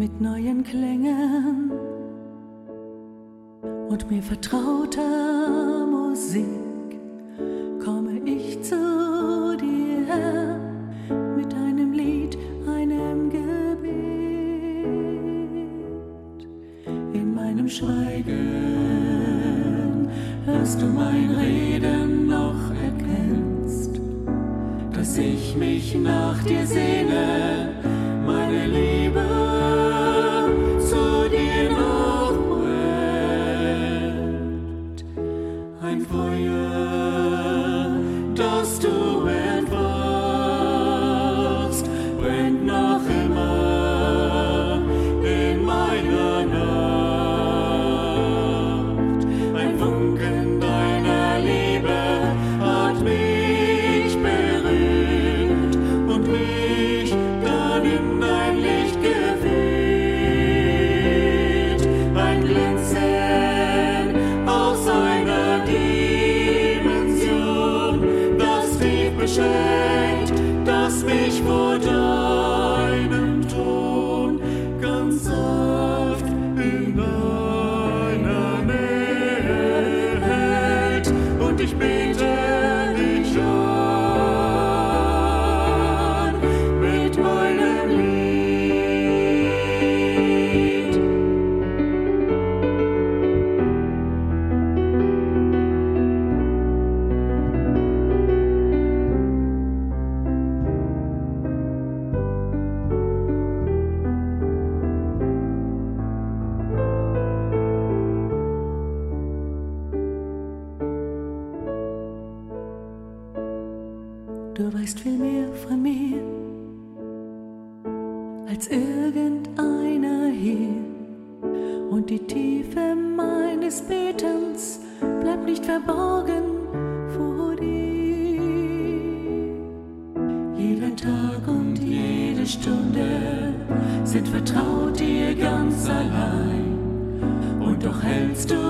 mit neuen Klängen und mir vertrauter Musik. Schweigen hörst du mein Reden noch erkennst, dass ich mich nach dir sehne, meine Liebe. Du weißt viel mehr von mir als irgendeiner hier. Und die Tiefe meines Betens bleibt nicht verborgen vor dir. Jeden Tag und jede Stunde sind vertraut dir ganz allein. Und doch hältst du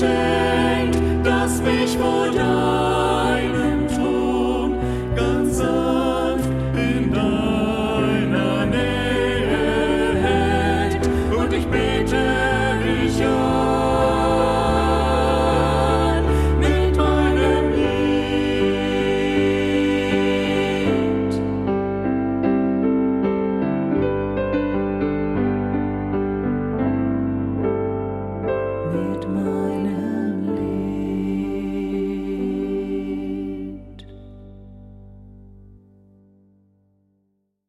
say.